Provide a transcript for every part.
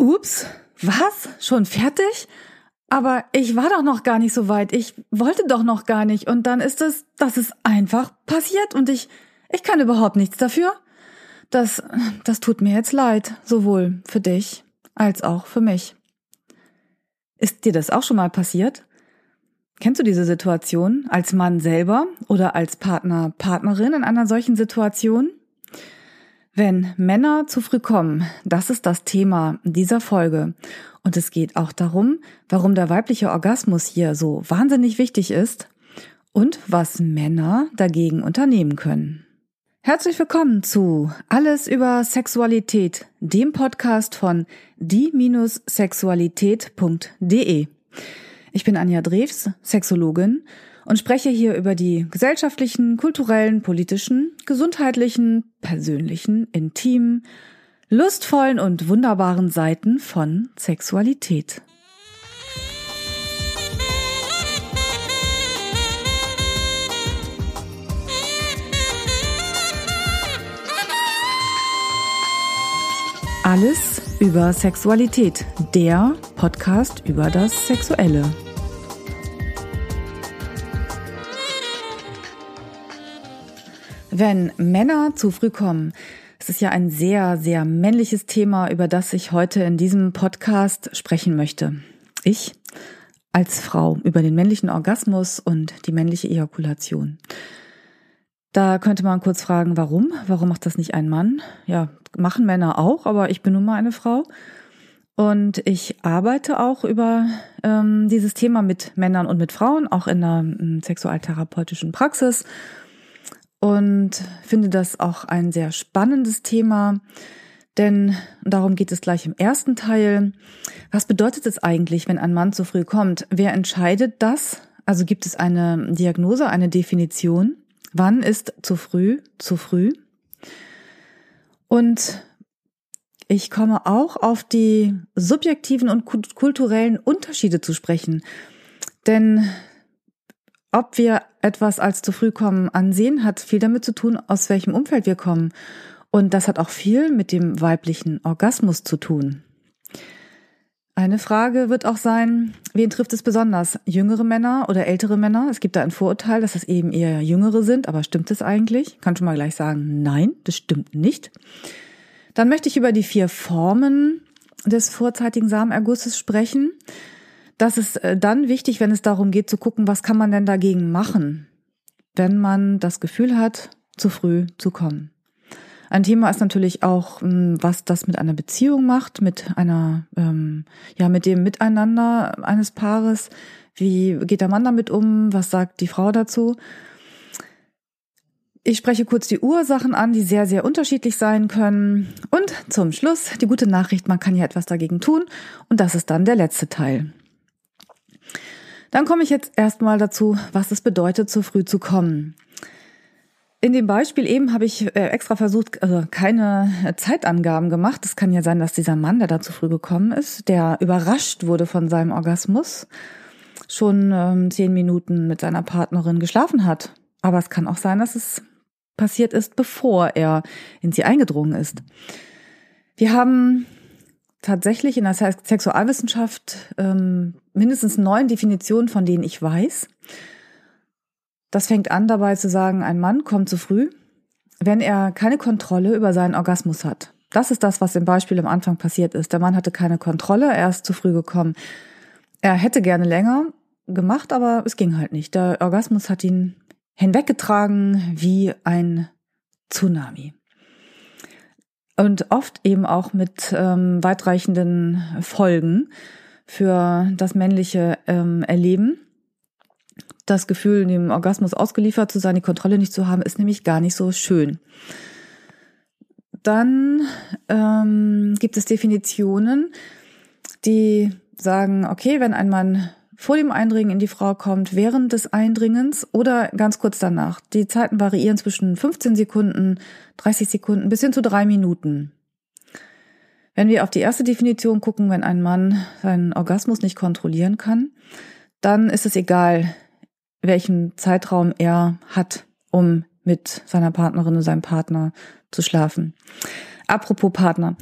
Ups, was? Schon fertig? Aber ich war doch noch gar nicht so weit. Ich wollte doch noch gar nicht. Und dann ist es, das ist einfach passiert und ich, ich kann überhaupt nichts dafür. Das, das tut mir jetzt leid. Sowohl für dich als auch für mich. Ist dir das auch schon mal passiert? Kennst du diese Situation als Mann selber oder als Partner, Partnerin in einer solchen Situation? Wenn Männer zu früh kommen, das ist das Thema dieser Folge. Und es geht auch darum, warum der weibliche Orgasmus hier so wahnsinnig wichtig ist und was Männer dagegen unternehmen können. Herzlich willkommen zu Alles über Sexualität, dem Podcast von die-sexualität.de. Ich bin Anja Drews, Sexologin und spreche hier über die gesellschaftlichen, kulturellen, politischen, gesundheitlichen, persönlichen, intimen, lustvollen und wunderbaren Seiten von Sexualität. Alles über Sexualität, der Podcast über das Sexuelle. Wenn Männer zu früh kommen, es ist ja ein sehr, sehr männliches Thema, über das ich heute in diesem Podcast sprechen möchte. Ich als Frau über den männlichen Orgasmus und die männliche Ejakulation. Da könnte man kurz fragen, warum? Warum macht das nicht ein Mann? Ja, machen Männer auch, aber ich bin nun mal eine Frau. Und ich arbeite auch über ähm, dieses Thema mit Männern und mit Frauen, auch in der ähm, sexualtherapeutischen Praxis und finde das auch ein sehr spannendes Thema, denn darum geht es gleich im ersten Teil. Was bedeutet es eigentlich, wenn ein Mann zu früh kommt? Wer entscheidet das? Also gibt es eine Diagnose, eine Definition? Wann ist zu früh zu früh? Und ich komme auch auf die subjektiven und kulturellen Unterschiede zu sprechen. Denn ob wir etwas als zu früh kommen ansehen, hat viel damit zu tun, aus welchem Umfeld wir kommen. Und das hat auch viel mit dem weiblichen Orgasmus zu tun. Eine Frage wird auch sein, wen trifft es besonders? Jüngere Männer oder ältere Männer? Es gibt da ein Vorurteil, dass es eben eher Jüngere sind, aber stimmt es eigentlich? Kann schon mal gleich sagen, nein, das stimmt nicht. Dann möchte ich über die vier Formen des vorzeitigen Samenergusses sprechen. Das ist äh, dann wichtig, wenn es darum geht zu gucken, was kann man denn dagegen machen, wenn man das Gefühl hat, zu früh zu kommen. Ein Thema ist natürlich auch, hm, was das mit einer Beziehung macht, mit einer, ähm, ja, mit dem Miteinander eines Paares. Wie geht der Mann damit um? Was sagt die Frau dazu? Ich spreche kurz die Ursachen an, die sehr, sehr unterschiedlich sein können. Und zum Schluss die gute Nachricht, man kann ja etwas dagegen tun. Und das ist dann der letzte Teil. Dann komme ich jetzt erstmal dazu, was es bedeutet, zu früh zu kommen. In dem Beispiel eben habe ich äh, extra versucht, also keine Zeitangaben gemacht. Es kann ja sein, dass dieser Mann, der da zu früh gekommen ist, der überrascht wurde von seinem Orgasmus, schon ähm, zehn Minuten mit seiner Partnerin geschlafen hat. Aber es kann auch sein, dass es passiert ist, bevor er in sie eingedrungen ist. Wir haben tatsächlich in der Sexualwissenschaft ähm, mindestens neun Definitionen, von denen ich weiß. Das fängt an dabei zu sagen, ein Mann kommt zu früh, wenn er keine Kontrolle über seinen Orgasmus hat. Das ist das, was im Beispiel am Anfang passiert ist. Der Mann hatte keine Kontrolle, er ist zu früh gekommen. Er hätte gerne länger gemacht, aber es ging halt nicht. Der Orgasmus hat ihn hinweggetragen wie ein Tsunami und oft eben auch mit ähm, weitreichenden Folgen für das männliche ähm, Erleben. Das Gefühl, dem Orgasmus ausgeliefert zu sein, die Kontrolle nicht zu haben, ist nämlich gar nicht so schön. Dann ähm, gibt es Definitionen, die sagen, okay, wenn ein Mann vor dem Eindringen in die Frau kommt, während des Eindringens oder ganz kurz danach. Die Zeiten variieren zwischen 15 Sekunden, 30 Sekunden bis hin zu drei Minuten. Wenn wir auf die erste Definition gucken, wenn ein Mann seinen Orgasmus nicht kontrollieren kann, dann ist es egal, welchen Zeitraum er hat, um mit seiner Partnerin oder seinem Partner zu schlafen. Apropos Partner.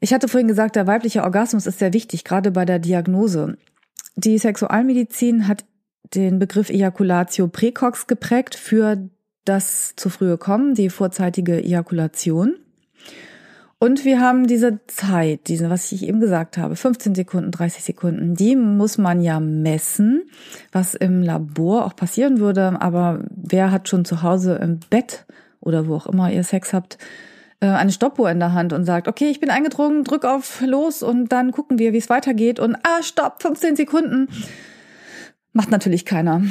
Ich hatte vorhin gesagt, der weibliche Orgasmus ist sehr wichtig, gerade bei der Diagnose. Die Sexualmedizin hat den Begriff Ejaculatio precox geprägt für das zu frühe Kommen, die vorzeitige Ejakulation. Und wir haben diese Zeit, diese, was ich eben gesagt habe, 15 Sekunden, 30 Sekunden, die muss man ja messen, was im Labor auch passieren würde. Aber wer hat schon zu Hause im Bett oder wo auch immer ihr Sex habt, äh, eine Stoppuhr in der Hand und sagt, okay, ich bin eingedrungen, drück auf los und dann gucken wir, wie es weitergeht und ah, stopp, 15 Sekunden. Macht natürlich keiner.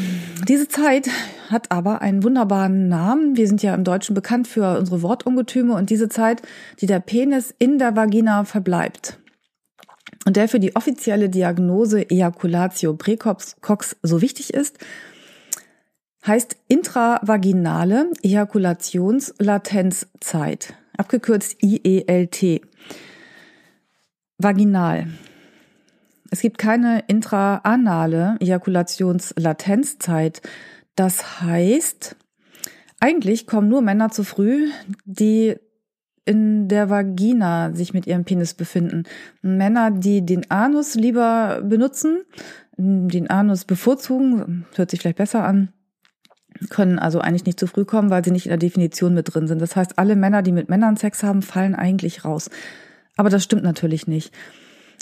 Diese Zeit hat aber einen wunderbaren Namen. Wir sind ja im Deutschen bekannt für unsere Wortungetüme und diese Zeit, die der Penis in der Vagina verbleibt. Und der für die offizielle Diagnose Ejaculatio precox so wichtig ist, heißt intravaginale Ejakulationslatenzzeit, abgekürzt IELT. Vaginal. Es gibt keine intraanale Ejakulationslatenzzeit. Das heißt, eigentlich kommen nur Männer zu früh, die in der Vagina sich mit ihrem Penis befinden. Männer, die den Anus lieber benutzen, den Anus bevorzugen, hört sich vielleicht besser an, können also eigentlich nicht zu früh kommen, weil sie nicht in der Definition mit drin sind. Das heißt, alle Männer, die mit Männern Sex haben, fallen eigentlich raus. Aber das stimmt natürlich nicht.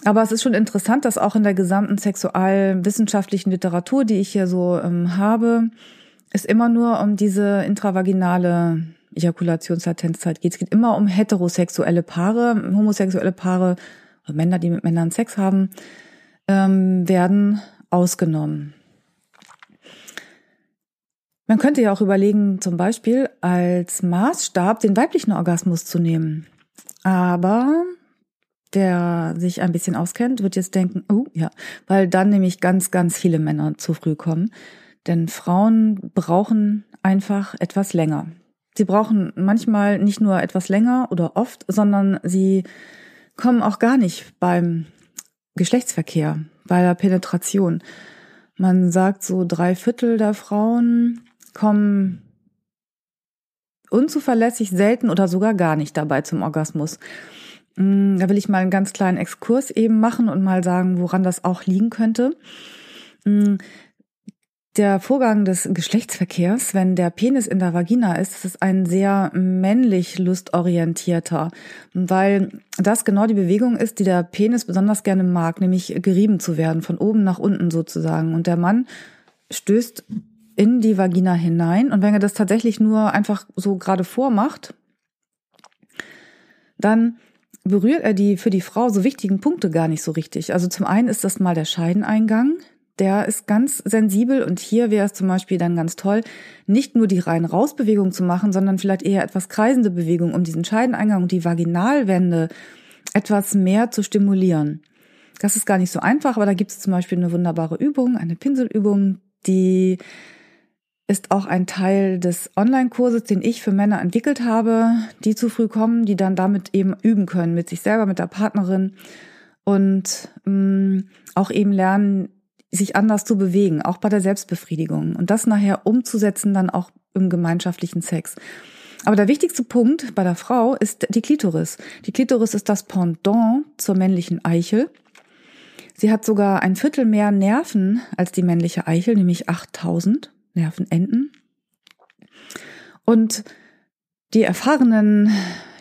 Aber es ist schon interessant, dass auch in der gesamten sexualwissenschaftlichen Literatur, die ich hier so ähm, habe, es immer nur um diese intravaginale Ejakulationslatenzzeit geht. Es geht immer um heterosexuelle Paare, homosexuelle Paare, Männer, die mit Männern Sex haben, ähm, werden ausgenommen. Man könnte ja auch überlegen, zum Beispiel als Maßstab den weiblichen Orgasmus zu nehmen. Aber der sich ein bisschen auskennt, wird jetzt denken, oh ja, weil dann nämlich ganz, ganz viele Männer zu früh kommen. Denn Frauen brauchen einfach etwas länger. Sie brauchen manchmal nicht nur etwas länger oder oft, sondern sie kommen auch gar nicht beim Geschlechtsverkehr, bei der Penetration. Man sagt so drei Viertel der Frauen kommen unzuverlässig selten oder sogar gar nicht dabei zum Orgasmus. Mm, da will ich mal einen ganz kleinen Exkurs eben machen und mal sagen, woran das auch liegen könnte. Mm, der Vorgang des Geschlechtsverkehrs, wenn der Penis in der Vagina ist, ist ein sehr männlich lustorientierter, weil das genau die Bewegung ist, die der Penis besonders gerne mag, nämlich gerieben zu werden, von oben nach unten sozusagen. Und der Mann stößt in die Vagina hinein und wenn er das tatsächlich nur einfach so gerade vormacht, dann berührt er die für die Frau so wichtigen Punkte gar nicht so richtig. Also zum einen ist das mal der Scheideneingang. Der ist ganz sensibel und hier wäre es zum Beispiel dann ganz toll, nicht nur die rein Rausbewegung zu machen, sondern vielleicht eher etwas kreisende Bewegung, um diesen Scheideneingang und die Vaginalwände etwas mehr zu stimulieren. Das ist gar nicht so einfach, aber da gibt es zum Beispiel eine wunderbare Übung, eine Pinselübung, die ist auch ein Teil des Online-Kurses, den ich für Männer entwickelt habe, die zu früh kommen, die dann damit eben üben können, mit sich selber, mit der Partnerin und mh, mm, auch eben lernen, sich anders zu bewegen, auch bei der Selbstbefriedigung und das nachher umzusetzen dann auch im gemeinschaftlichen Sex. Aber der wichtigste Punkt bei der Frau ist die Klitoris. Die Klitoris ist das Pendant zur männlichen Eichel. Sie hat sogar ein Viertel mehr Nerven als die männliche Eichel, nämlich 8000. Nervenenden. Und die erfahrenen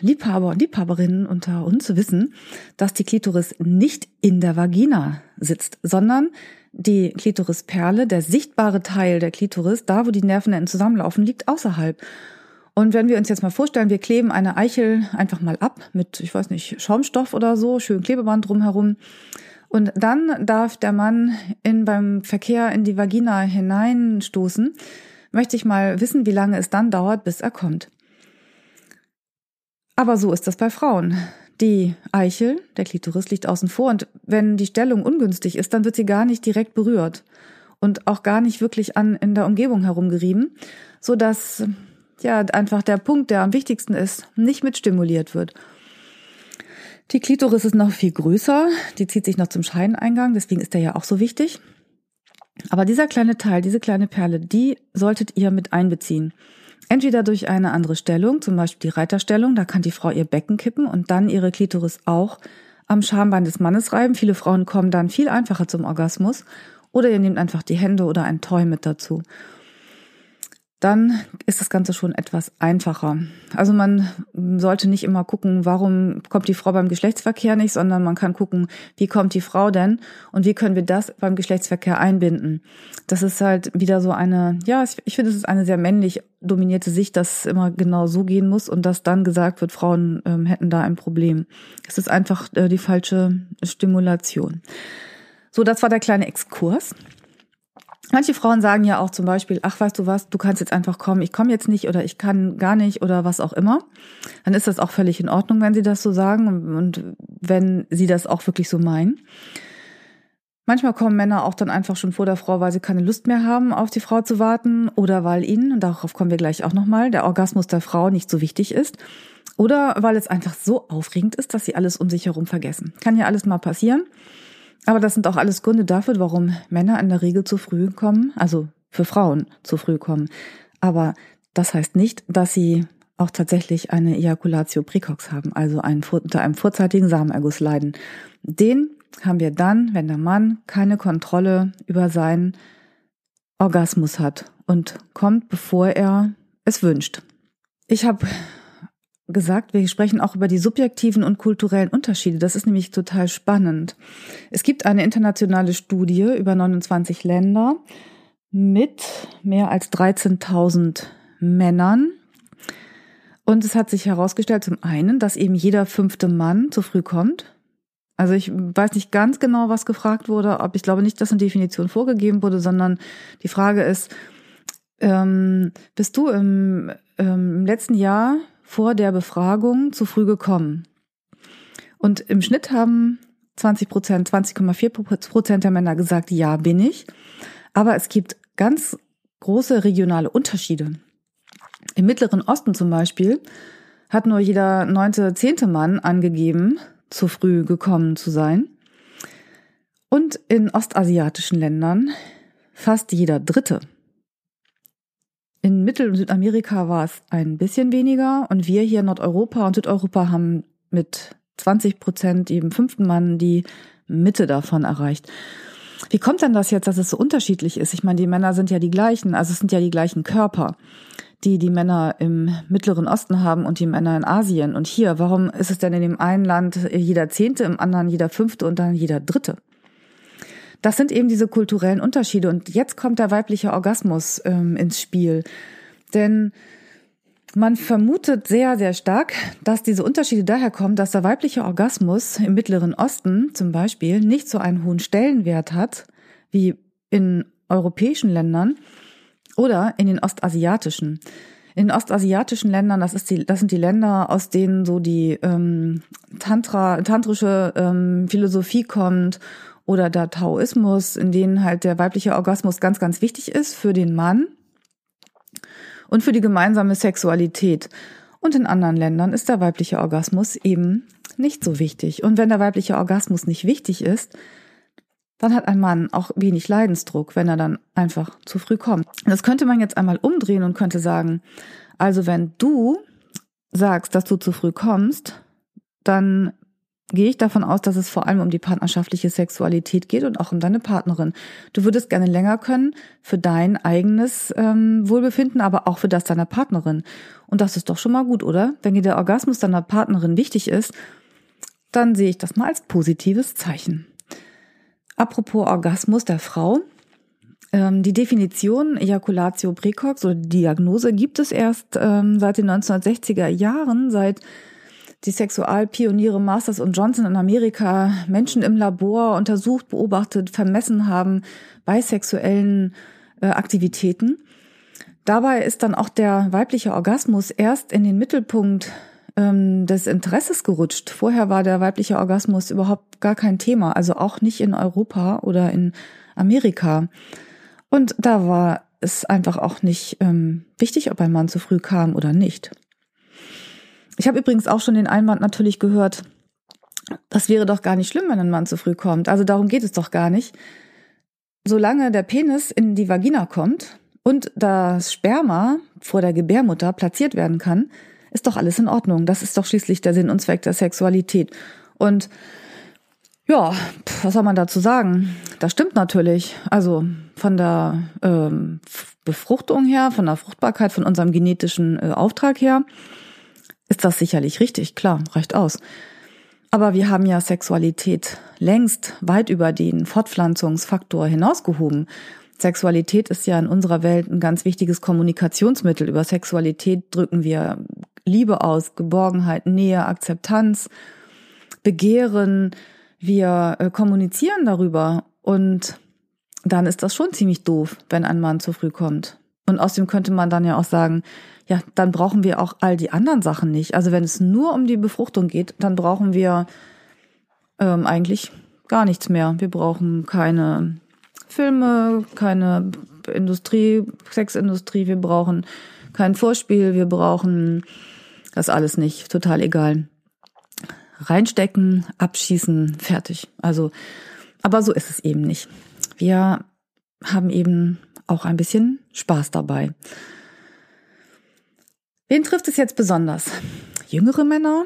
Liebhaber und Liebhaberinnen unter uns wissen, dass die Klitoris nicht in der Vagina sitzt, sondern die Klitorisperle, der sichtbare Teil der Klitoris, da wo die Nervenenden zusammenlaufen, liegt außerhalb. Und wenn wir uns jetzt mal vorstellen, wir kleben eine Eichel einfach mal ab mit, ich weiß nicht, Schaumstoff oder so, schön Klebeband drumherum, und dann darf der Mann in, beim Verkehr in die Vagina hineinstoßen. Möchte ich mal wissen, wie lange es dann dauert, bis er kommt. Aber so ist das bei Frauen. Die Eichel, der Klitoris, liegt außen vor und wenn die Stellung ungünstig ist, dann wird sie gar nicht direkt berührt und auch gar nicht wirklich an in der Umgebung herumgerieben, so dass ja einfach der Punkt, der am wichtigsten ist, nicht mit stimuliert wird. Die Klitoris ist noch viel größer, die zieht sich noch zum Scheineingang, deswegen ist der ja auch so wichtig. Aber dieser kleine Teil, diese kleine Perle, die solltet ihr mit einbeziehen. Entweder durch eine andere Stellung, zum Beispiel die Reiterstellung, da kann die Frau ihr Becken kippen und dann ihre Klitoris auch am Schambein des Mannes reiben. Viele Frauen kommen dann viel einfacher zum Orgasmus. Oder ihr nehmt einfach die Hände oder ein Toy mit dazu dann ist das Ganze schon etwas einfacher. Also man sollte nicht immer gucken, warum kommt die Frau beim Geschlechtsverkehr nicht, sondern man kann gucken, wie kommt die Frau denn und wie können wir das beim Geschlechtsverkehr einbinden. Das ist halt wieder so eine, ja, ich finde, es ist eine sehr männlich dominierte Sicht, dass es immer genau so gehen muss und dass dann gesagt wird, Frauen ähm, hätten da ein Problem. Es ist einfach äh, die falsche Stimulation. So, das war der kleine Exkurs. Manche Frauen sagen ja auch zum Beispiel, ach weißt du was, du kannst jetzt einfach kommen, ich komme jetzt nicht oder ich kann gar nicht oder was auch immer. Dann ist das auch völlig in Ordnung, wenn sie das so sagen und wenn sie das auch wirklich so meinen. Manchmal kommen Männer auch dann einfach schon vor der Frau, weil sie keine Lust mehr haben, auf die Frau zu warten oder weil ihnen, und darauf kommen wir gleich auch nochmal, der Orgasmus der Frau nicht so wichtig ist. Oder weil es einfach so aufregend ist, dass sie alles um sich herum vergessen. Kann ja alles mal passieren. Aber das sind auch alles Gründe dafür, warum Männer in der Regel zu früh kommen, also für Frauen zu früh kommen. Aber das heißt nicht, dass sie auch tatsächlich eine Ejaculatio precox haben, also einen, unter einem vorzeitigen Samenerguss leiden. Den haben wir dann, wenn der Mann keine Kontrolle über seinen Orgasmus hat und kommt, bevor er es wünscht. Ich habe gesagt, wir sprechen auch über die subjektiven und kulturellen Unterschiede. Das ist nämlich total spannend. Es gibt eine internationale Studie über 29 Länder mit mehr als 13.000 Männern. Und es hat sich herausgestellt, zum einen, dass eben jeder fünfte Mann zu früh kommt. Also ich weiß nicht ganz genau, was gefragt wurde, ob ich glaube nicht, dass eine Definition vorgegeben wurde, sondern die Frage ist, ähm, bist du im, ähm, im letzten Jahr vor der Befragung zu früh gekommen. Und im Schnitt haben 20 Prozent, 20,4 Prozent der Männer gesagt, ja, bin ich. Aber es gibt ganz große regionale Unterschiede. Im Mittleren Osten zum Beispiel hat nur jeder neunte, zehnte Mann angegeben, zu früh gekommen zu sein. Und in ostasiatischen Ländern fast jeder dritte. In Mittel- und Südamerika war es ein bisschen weniger und wir hier in Nordeuropa und Südeuropa haben mit 20 Prozent eben fünften Mann die Mitte davon erreicht. Wie kommt denn das jetzt, dass es so unterschiedlich ist? Ich meine, die Männer sind ja die gleichen, also es sind ja die gleichen Körper, die die Männer im Mittleren Osten haben und die Männer in Asien. Und hier, warum ist es denn in dem einen Land jeder Zehnte, im anderen jeder Fünfte und dann jeder Dritte? Das sind eben diese kulturellen Unterschiede. Und jetzt kommt der weibliche Orgasmus ähm, ins Spiel. Denn man vermutet sehr, sehr stark, dass diese Unterschiede daher kommen, dass der weibliche Orgasmus im Mittleren Osten zum Beispiel nicht so einen hohen Stellenwert hat wie in europäischen Ländern oder in den ostasiatischen. In ostasiatischen Ländern, das, ist die, das sind die Länder, aus denen so die ähm, Tantra, tantrische ähm, Philosophie kommt oder der Taoismus, in denen halt der weibliche Orgasmus ganz, ganz wichtig ist für den Mann und für die gemeinsame Sexualität. Und in anderen Ländern ist der weibliche Orgasmus eben nicht so wichtig. Und wenn der weibliche Orgasmus nicht wichtig ist, dann hat ein Mann auch wenig Leidensdruck, wenn er dann einfach zu früh kommt. Das könnte man jetzt einmal umdrehen und könnte sagen, also wenn du sagst, dass du zu früh kommst, dann gehe ich davon aus, dass es vor allem um die partnerschaftliche Sexualität geht und auch um deine Partnerin. Du würdest gerne länger können für dein eigenes ähm, Wohlbefinden, aber auch für das deiner Partnerin. Und das ist doch schon mal gut, oder? Wenn dir der Orgasmus deiner Partnerin wichtig ist, dann sehe ich das mal als positives Zeichen. Apropos Orgasmus der Frau. Ähm, die Definition Ejaculatio precox oder Diagnose gibt es erst ähm, seit den 1960er Jahren, seit die Sexualpioniere Masters und Johnson in Amerika Menschen im Labor untersucht, beobachtet, vermessen haben bei sexuellen äh, Aktivitäten. Dabei ist dann auch der weibliche Orgasmus erst in den Mittelpunkt ähm, des Interesses gerutscht. Vorher war der weibliche Orgasmus überhaupt gar kein Thema, also auch nicht in Europa oder in Amerika. Und da war es einfach auch nicht ähm, wichtig, ob ein Mann zu früh kam oder nicht. Ich habe übrigens auch schon den Einwand natürlich gehört, das wäre doch gar nicht schlimm, wenn ein Mann zu früh kommt. Also darum geht es doch gar nicht. Solange der Penis in die Vagina kommt und das Sperma vor der Gebärmutter platziert werden kann, ist doch alles in Ordnung. Das ist doch schließlich der Sinn und Zweck der Sexualität. Und ja, was soll man dazu sagen? Das stimmt natürlich. Also von der ähm, Befruchtung her, von der Fruchtbarkeit, von unserem genetischen äh, Auftrag her, ist das sicherlich richtig. Klar, reicht aus. Aber wir haben ja Sexualität längst weit über den Fortpflanzungsfaktor hinausgehoben. Sexualität ist ja in unserer Welt ein ganz wichtiges Kommunikationsmittel. Über Sexualität drücken wir Liebe aus, Geborgenheit, Nähe, Akzeptanz, Begehren. Wir äh, kommunizieren darüber und dann ist das schon ziemlich doof, wenn ein Mann zu früh kommt. Und außerdem könnte man dann ja auch sagen, ja, dann brauchen wir auch all die anderen Sachen nicht. Also wenn es nur um die Befruchtung geht, dann brauchen wir ähm, eigentlich gar nichts mehr. Wir brauchen keine Filme, keine Industrie, Sexindustrie, wir brauchen kein Vorspiel, wir brauchen das alles nicht, total egal. Reinstecken, abschießen, fertig. Also, aber so ist es eben nicht. Wir haben eben auch ein bisschen Spaß dabei. Wen trifft es jetzt besonders? Jüngere Männer?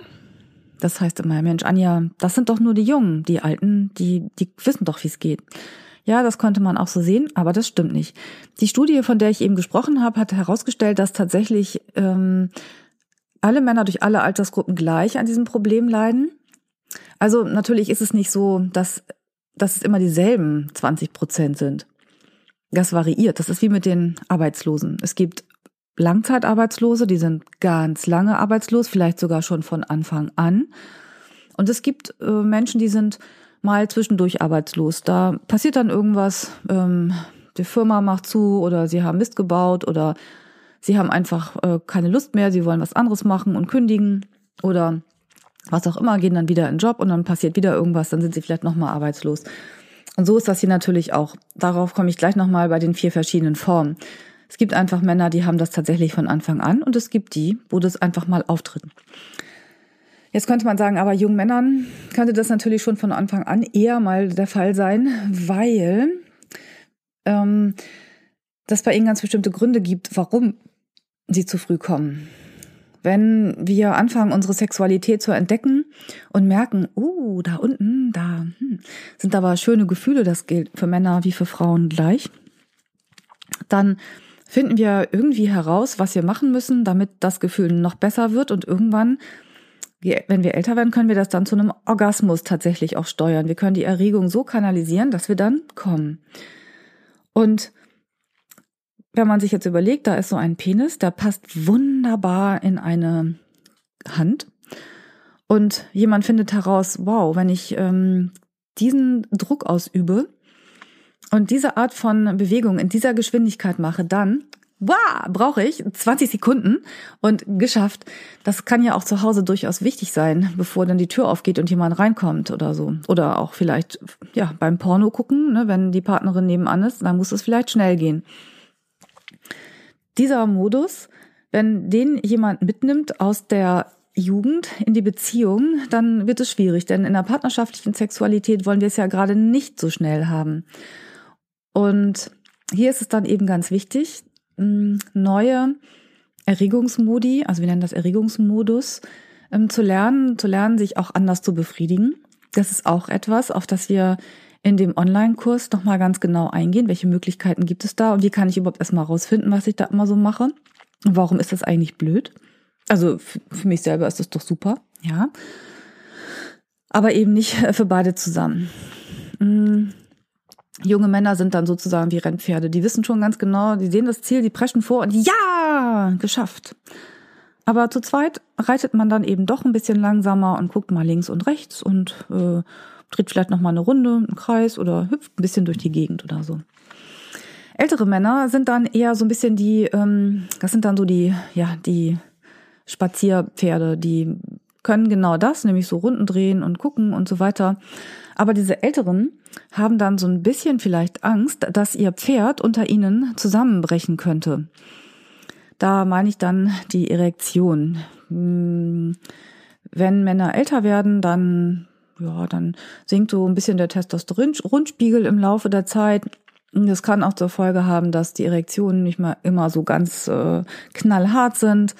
Das heißt immer, Mensch, Anja, das sind doch nur die Jungen, die Alten, die, die wissen doch, wie es geht. Ja, das konnte man auch so sehen, aber das stimmt nicht. Die Studie, von der ich eben gesprochen habe, hat herausgestellt, dass tatsächlich ähm, alle Männer durch alle Altersgruppen gleich an diesem Problem leiden. Also natürlich ist es nicht so, dass, dass es immer dieselben 20 Prozent sind. Das variiert. Das ist wie mit den Arbeitslosen. Es gibt Langzeitarbeitslose, die sind ganz lange arbeitslos, vielleicht sogar schon von Anfang an. Und es gibt äh, Menschen, die sind mal zwischendurch arbeitslos. Da passiert dann irgendwas, ähm, die Firma macht zu oder sie haben Mist gebaut oder sie haben einfach äh, keine Lust mehr, sie wollen was anderes machen und kündigen oder was auch immer, gehen dann wieder in den Job und dann passiert wieder irgendwas, dann sind sie vielleicht nochmal arbeitslos. Und so ist das hier natürlich auch. Darauf komme ich gleich nochmal bei den vier verschiedenen Formen. Es gibt einfach Männer, die haben das tatsächlich von Anfang an und es gibt die, wo das einfach mal auftritt. Jetzt könnte man sagen, aber jungen Männern könnte das natürlich schon von Anfang an eher mal der Fall sein, weil ähm, das bei ihnen ganz bestimmte Gründe gibt, warum sie zu früh kommen. Wenn wir anfangen, unsere Sexualität zu entdecken und merken, uh, da unten, da hm, sind aber schöne Gefühle, das gilt für Männer wie für Frauen gleich, dann finden wir irgendwie heraus, was wir machen müssen, damit das Gefühl noch besser wird und irgendwann wenn wir älter werden, können wir das dann zu einem Orgasmus tatsächlich auch steuern. Wir können die Erregung so kanalisieren, dass wir dann kommen. Und wenn man sich jetzt überlegt, da ist so ein Penis, der passt wunderbar in eine Hand. Und jemand findet heraus, wow, wenn ich ähm, diesen Druck ausübe und diese Art von Bewegung in dieser Geschwindigkeit mache, dann wow, brauche ich 20 Sekunden und geschafft. Das kann ja auch zu Hause durchaus wichtig sein, bevor dann die Tür aufgeht und jemand reinkommt oder so. Oder auch vielleicht, ja, beim Porno gucken, ne, wenn die Partnerin nebenan ist, dann muss es vielleicht schnell gehen. Dieser Modus, wenn den jemand mitnimmt aus der Jugend in die Beziehung, dann wird es schwierig, denn in der partnerschaftlichen Sexualität wollen wir es ja gerade nicht so schnell haben. Und hier ist es dann eben ganz wichtig, neue Erregungsmodi, also wir nennen das Erregungsmodus, ähm, zu lernen, zu lernen, sich auch anders zu befriedigen. Das ist auch etwas, auf das wir in dem Online-Kurs nochmal ganz genau eingehen. Welche Möglichkeiten gibt es da und wie kann ich überhaupt erstmal rausfinden, was ich da immer so mache? Und warum ist das eigentlich blöd? Also für mich selber ist das doch super, ja. Aber eben nicht für beide zusammen. Junge Männer sind dann sozusagen wie Rennpferde. Die wissen schon ganz genau, die sehen das Ziel, die preschen vor und ja, geschafft. Aber zu zweit reitet man dann eben doch ein bisschen langsamer und guckt mal links und rechts und äh, dreht vielleicht noch mal eine Runde, einen Kreis oder hüpft ein bisschen durch die Gegend oder so. Ältere Männer sind dann eher so ein bisschen die, ähm, das sind dann so die, ja, die Spazierpferde, die können genau das, nämlich so Runden drehen und gucken und so weiter. Aber diese Älteren haben dann so ein bisschen vielleicht Angst, dass ihr Pferd unter ihnen zusammenbrechen könnte. Da meine ich dann die Erektion. Hm, wenn Männer älter werden, dann, ja, dann sinkt so ein bisschen der Testosteronspiegel im Laufe der Zeit. Das kann auch zur Folge haben, dass die Erektionen nicht mal immer so ganz äh, knallhart sind.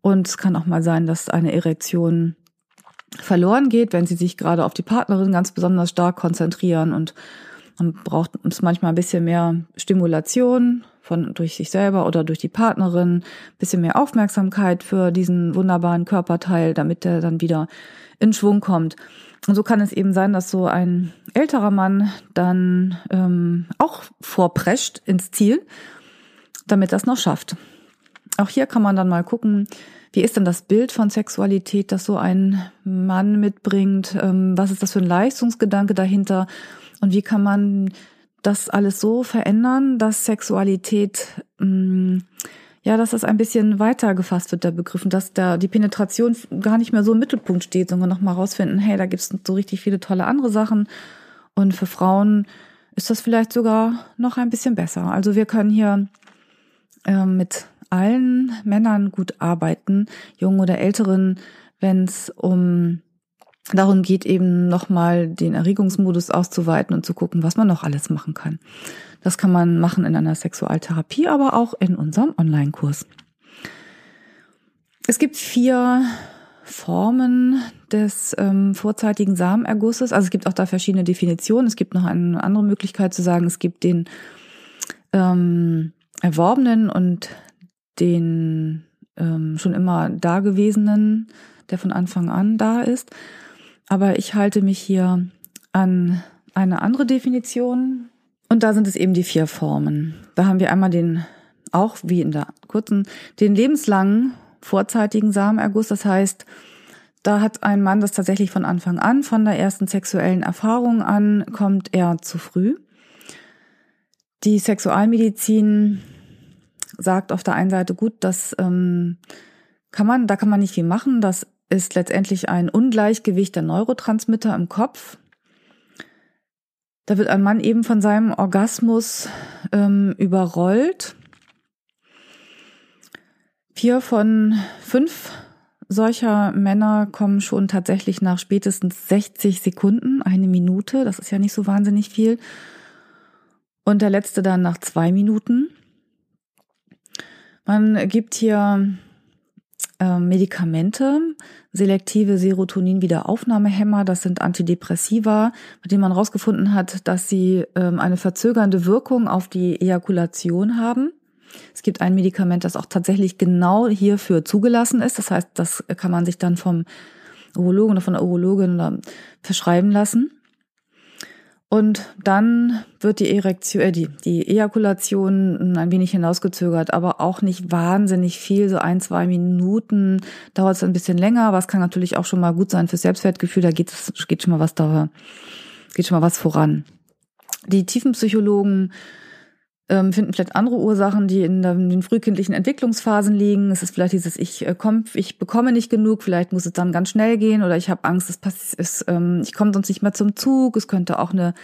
Und es kann auch mal sein, dass eine Erektion verloren geht, wenn sie sich gerade auf die Partnerin ganz besonders stark konzentrieren und man braucht es manchmal ein bisschen mehr Stimulation von durch sich selber oder durch die Partnerin, ein bisschen mehr Aufmerksamkeit für diesen wunderbaren Körperteil, damit der dann wieder in Schwung kommt. Und so kann es eben sein, dass so ein älterer Mann dann ähm, auch vorprescht ins Ziel, damit das noch schafft. Auch hier kann man dann mal gucken, wie ist denn das Bild von Sexualität, das so ein Mann mitbringt? Ähm, was ist das für ein Leistungsgedanke dahinter? Und wie kann man das alles so verändern, dass Sexualität mm, ja, dass das ein bisschen weiter gefasst wird, der Begriff, und dass da die Penetration gar nicht mehr so im Mittelpunkt steht, sondern nochmal rausfinden, hey, da gibt es so richtig viele tolle andere Sachen. Und für Frauen ist das vielleicht sogar noch ein bisschen besser. Also wir können hier äh, mit allen Männern gut arbeiten, jungen oder älteren, wenn es um darum geht, eben nochmal den Erregungsmodus auszuweiten und zu gucken, was man noch alles machen kann. Das kann man machen in einer Sexualtherapie, aber auch in unserem Online-Kurs. Es gibt vier Formen des ähm, vorzeitigen Samenergusses. Also es gibt auch da verschiedene Definitionen. Es gibt noch eine andere Möglichkeit zu sagen, es gibt den ähm, erworbenen und den ähm, schon immer dagewesenen, der von Anfang an da ist. Aber ich halte mich hier an eine andere Definition, und da sind es eben die vier Formen. Da haben wir einmal den, auch wie in der kurzen, den lebenslangen vorzeitigen Samenerguss. Das heißt, da hat ein Mann das tatsächlich von Anfang an, von der ersten sexuellen Erfahrung an, kommt er zu früh. Die Sexualmedizin sagt auf der einen Seite gut, das ähm, kann man, da kann man nicht viel machen. Das ist letztendlich ein Ungleichgewicht der Neurotransmitter im Kopf. Da wird ein Mann eben von seinem Orgasmus ähm, überrollt. Vier von fünf solcher Männer kommen schon tatsächlich nach spätestens 60 Sekunden, eine Minute, das ist ja nicht so wahnsinnig viel. Und der letzte dann nach zwei Minuten. Man gibt hier äh, Medikamente, selektive Serotonin-Wiederaufnahmehämmer, das sind Antidepressiva, mit denen man herausgefunden hat, dass sie ähm, eine verzögernde Wirkung auf die Ejakulation haben. Es gibt ein Medikament, das auch tatsächlich genau hierfür zugelassen ist. Das heißt, das kann man sich dann vom Urologen oder von der Urologin verschreiben lassen. Und dann wird die Erektion, äh, die, die Ejakulation ein wenig hinausgezögert, aber auch nicht wahnsinnig viel, so ein, zwei Minuten dauert es ein bisschen länger, es kann natürlich auch schon mal gut sein fürs Selbstwertgefühl, da geht geht schon mal was da, geht schon mal was voran. Die Tiefenpsychologen ähm, finden vielleicht andere Ursachen, die in, den frühkindlichen Entwicklungsphasen liegen. Es ist vielleicht dieses, ich äh, komm, ich bekomme nicht genug, vielleicht muss es dann ganz schnell gehen oder ich habe Angst, es passiert, ähm, ich komme sonst nicht mehr zum Zug. Es könnte auch eine,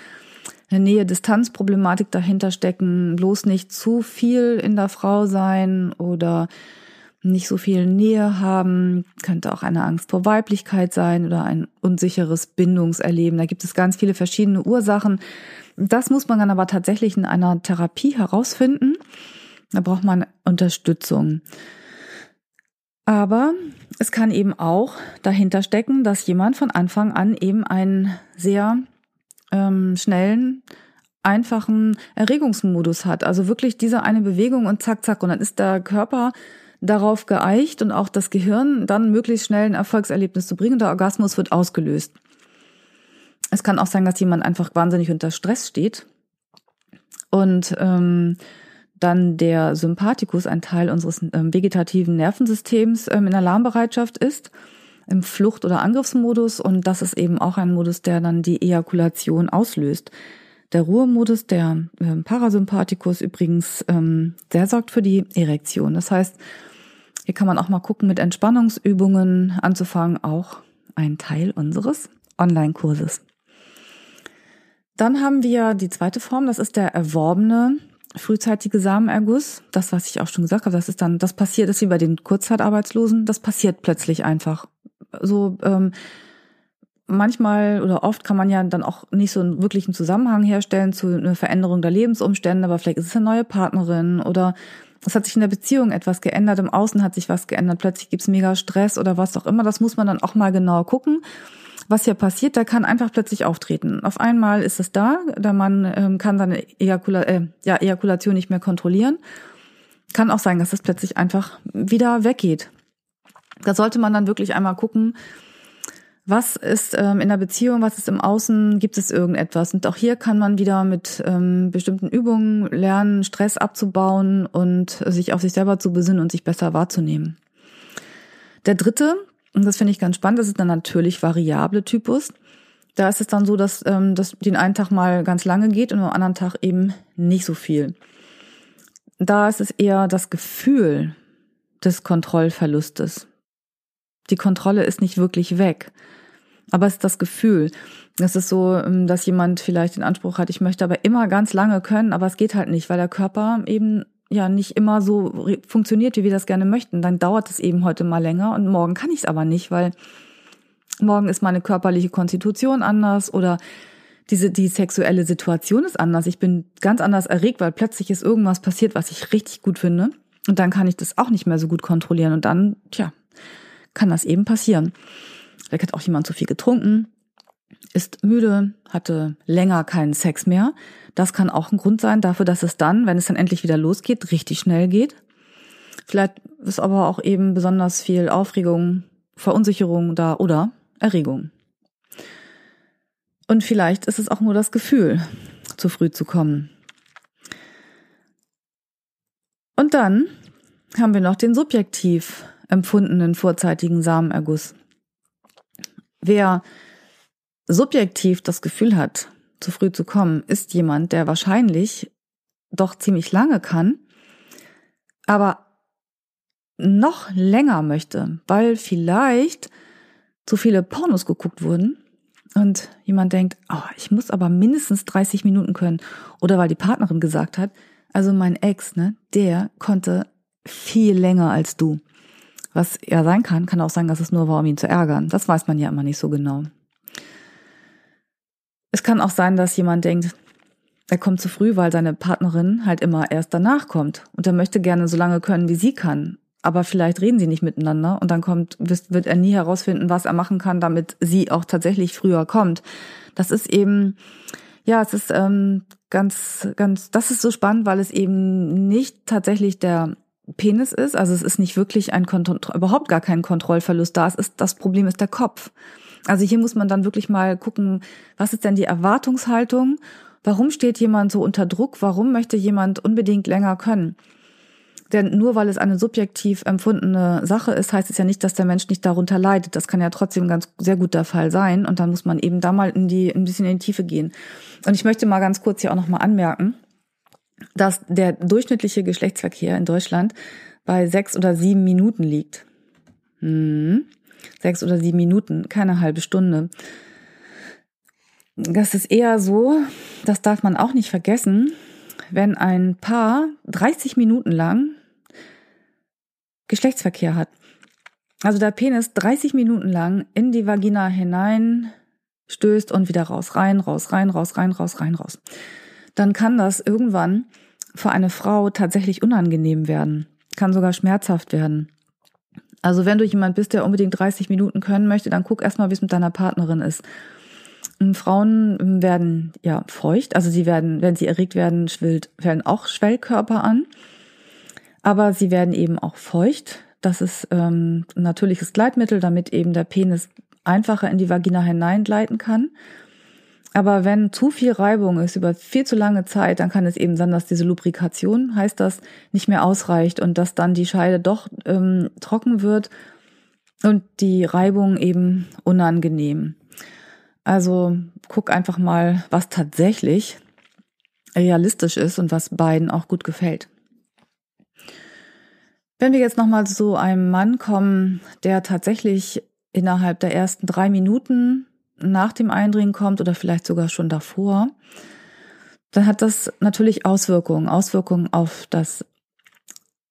eine Nähe-Distanz-Problematik dahinter stecken, bloß nicht zu viel in der Frau sein oder nicht so viel Nähe haben, könnte auch eine Angst vor Weiblichkeit sein oder ein unsicheres Bindungserleben. Da gibt es ganz viele verschiedene Ursachen. Das muss man dann aber tatsächlich in einer Therapie herausfinden. Da braucht man Unterstützung. Aber es kann eben auch dahinter stecken, dass jemand von Anfang an eben einen sehr ähm, schnellen, einfachen Erregungsmodus hat. Also wirklich diese eine Bewegung und zack, zack. Und dann ist der Körper darauf geeicht und auch das Gehirn dann möglichst schnell ein Erfolgserlebnis zu bringen. Der Orgasmus wird ausgelöst. Es kann auch sein, dass jemand einfach wahnsinnig unter Stress steht und ähm, dann der Sympathikus, ein Teil unseres ähm, vegetativen Nervensystems, ähm, in Alarmbereitschaft ist, im Flucht- oder Angriffsmodus. Und das ist eben auch ein Modus, der dann die Ejakulation auslöst. Der Ruhemodus, der ähm, Parasympathikus übrigens, ähm, der sorgt für die Erektion. Das heißt, hier kann man auch mal gucken, mit Entspannungsübungen anzufangen, auch ein Teil unseres Online-Kurses. Dann haben wir die zweite Form, das ist der erworbene frühzeitige Samenerguss. Das, was ich auch schon gesagt habe, das ist dann, das passiert, ist wie bei den Kurzzeitarbeitslosen, das passiert plötzlich einfach. So, ähm, manchmal oder oft kann man ja dann auch nicht so einen wirklichen Zusammenhang herstellen zu einer Veränderung der Lebensumstände, aber vielleicht ist es eine neue Partnerin oder es hat sich in der Beziehung etwas geändert, im Außen hat sich was geändert, plötzlich gibt's mega Stress oder was auch immer. Das muss man dann auch mal genau gucken. Was hier passiert, da kann einfach plötzlich auftreten. Auf einmal ist es da, der Mann ähm, kann seine Ejakula äh, ja, Ejakulation nicht mehr kontrollieren. Kann auch sein, dass es plötzlich einfach wieder weggeht. Da sollte man dann wirklich einmal gucken, was ist ähm, in der Beziehung, was ist im Außen, gibt es irgendetwas? Und auch hier kann man wieder mit ähm, bestimmten Übungen lernen, Stress abzubauen und sich auf sich selber zu besinnen und sich besser wahrzunehmen. Der dritte, und das finde ich ganz spannend, das ist der natürlich variable Typus. Da ist es dann so, dass ähm, das den einen Tag mal ganz lange geht und am anderen Tag eben nicht so viel. Da ist es eher das Gefühl des Kontrollverlustes. Die Kontrolle ist nicht wirklich weg. Aber es ist das Gefühl. Es ist so, ähm, dass jemand vielleicht den Anspruch hat, ich möchte aber immer ganz lange können, aber es geht halt nicht, weil der Körper eben ja nicht immer so funktioniert, wie wir das gerne möchten. Dann dauert es eben heute mal länger und morgen kann ich es aber nicht, weil morgen ist meine körperliche Konstitution anders oder diese, die sexuelle Situation ist anders. Ich bin ganz anders erregt, weil plötzlich ist irgendwas passiert, was ich richtig gut finde. Und dann kann ich das auch nicht mehr so gut kontrollieren. Und dann, tja, kann das eben passieren. Vielleicht hat auch jemand zu viel getrunken, ist müde, hatte länger keinen Sex mehr. Das kann auch ein Grund sein dafür, dass es dann, wenn es dann endlich wieder losgeht, richtig schnell geht. Vielleicht ist aber auch eben besonders viel Aufregung, Verunsicherung da oder Erregung. Und vielleicht ist es auch nur das Gefühl, zu früh zu kommen. Und dann haben wir noch den subjektiv empfundenen vorzeitigen Samenerguss. Wer subjektiv das Gefühl hat, zu früh zu kommen, ist jemand, der wahrscheinlich doch ziemlich lange kann, aber noch länger möchte, weil vielleicht zu viele Pornos geguckt wurden und jemand denkt, oh, ich muss aber mindestens 30 Minuten können oder weil die Partnerin gesagt hat, also mein Ex, ne, der konnte viel länger als du. Was ja sein kann, kann auch sein, dass es nur war, um ihn zu ärgern. Das weiß man ja immer nicht so genau. Es kann auch sein, dass jemand denkt, er kommt zu früh, weil seine Partnerin halt immer erst danach kommt und er möchte gerne so lange können, wie sie kann. Aber vielleicht reden sie nicht miteinander und dann kommt, wird er nie herausfinden, was er machen kann, damit sie auch tatsächlich früher kommt. Das ist eben, ja, es ist ähm, ganz, ganz, das ist so spannend, weil es eben nicht tatsächlich der Penis ist. Also es ist nicht wirklich ein Kontro überhaupt gar kein Kontrollverlust da. Es ist, das Problem ist der Kopf. Also hier muss man dann wirklich mal gucken, was ist denn die Erwartungshaltung? Warum steht jemand so unter Druck? Warum möchte jemand unbedingt länger können? Denn nur weil es eine subjektiv empfundene Sache ist, heißt es ja nicht, dass der Mensch nicht darunter leidet. Das kann ja trotzdem ganz sehr gut der Fall sein. Und dann muss man eben da mal in die, ein bisschen in die Tiefe gehen. Und ich möchte mal ganz kurz hier auch nochmal anmerken, dass der durchschnittliche Geschlechtsverkehr in Deutschland bei sechs oder sieben Minuten liegt. Hm. Sechs oder sieben Minuten, keine halbe Stunde. Das ist eher so, das darf man auch nicht vergessen, wenn ein Paar 30 Minuten lang Geschlechtsverkehr hat. Also der Penis 30 Minuten lang in die Vagina hinein stößt und wieder raus, rein, raus, rein, raus, rein, raus, rein, raus dann kann das irgendwann für eine Frau tatsächlich unangenehm werden, kann sogar schmerzhaft werden. Also wenn du jemand bist, der unbedingt 30 Minuten können möchte, dann guck erstmal, wie es mit deiner Partnerin ist. Und Frauen werden ja feucht, also sie werden, wenn sie erregt werden, schwillt, werden auch Schwellkörper an, aber sie werden eben auch feucht. Das ist ähm, ein natürliches Gleitmittel, damit eben der Penis einfacher in die Vagina hineingleiten kann. Aber wenn zu viel Reibung ist über viel zu lange Zeit, dann kann es eben sein, dass diese Lubrikation, heißt das, nicht mehr ausreicht und dass dann die Scheide doch ähm, trocken wird und die Reibung eben unangenehm. Also guck einfach mal, was tatsächlich realistisch ist und was beiden auch gut gefällt. Wenn wir jetzt nochmal zu einem Mann kommen, der tatsächlich innerhalb der ersten drei Minuten nach dem Eindringen kommt oder vielleicht sogar schon davor, dann hat das natürlich Auswirkungen. Auswirkungen auf das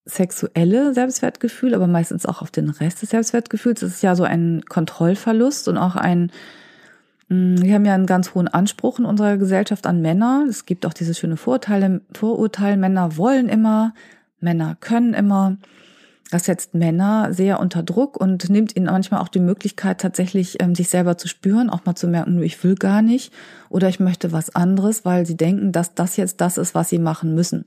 sexuelle Selbstwertgefühl, aber meistens auch auf den Rest des Selbstwertgefühls. Es ist ja so ein Kontrollverlust und auch ein Mm, wir haben ja einen ganz hohen Anspruch in unserer Gesellschaft an Männer. Es gibt auch dieses schöne Vorurteil, Vorurteil Männer wollen immer, Männer können immer. Das setzt Männer sehr unter Druck und nimmt ihnen manchmal auch die Möglichkeit, tatsächlich ähm, sich selber zu spüren, auch mal zu merken, ich will gar nicht oder ich möchte was anderes, weil sie denken, dass das jetzt das ist, was sie machen müssen.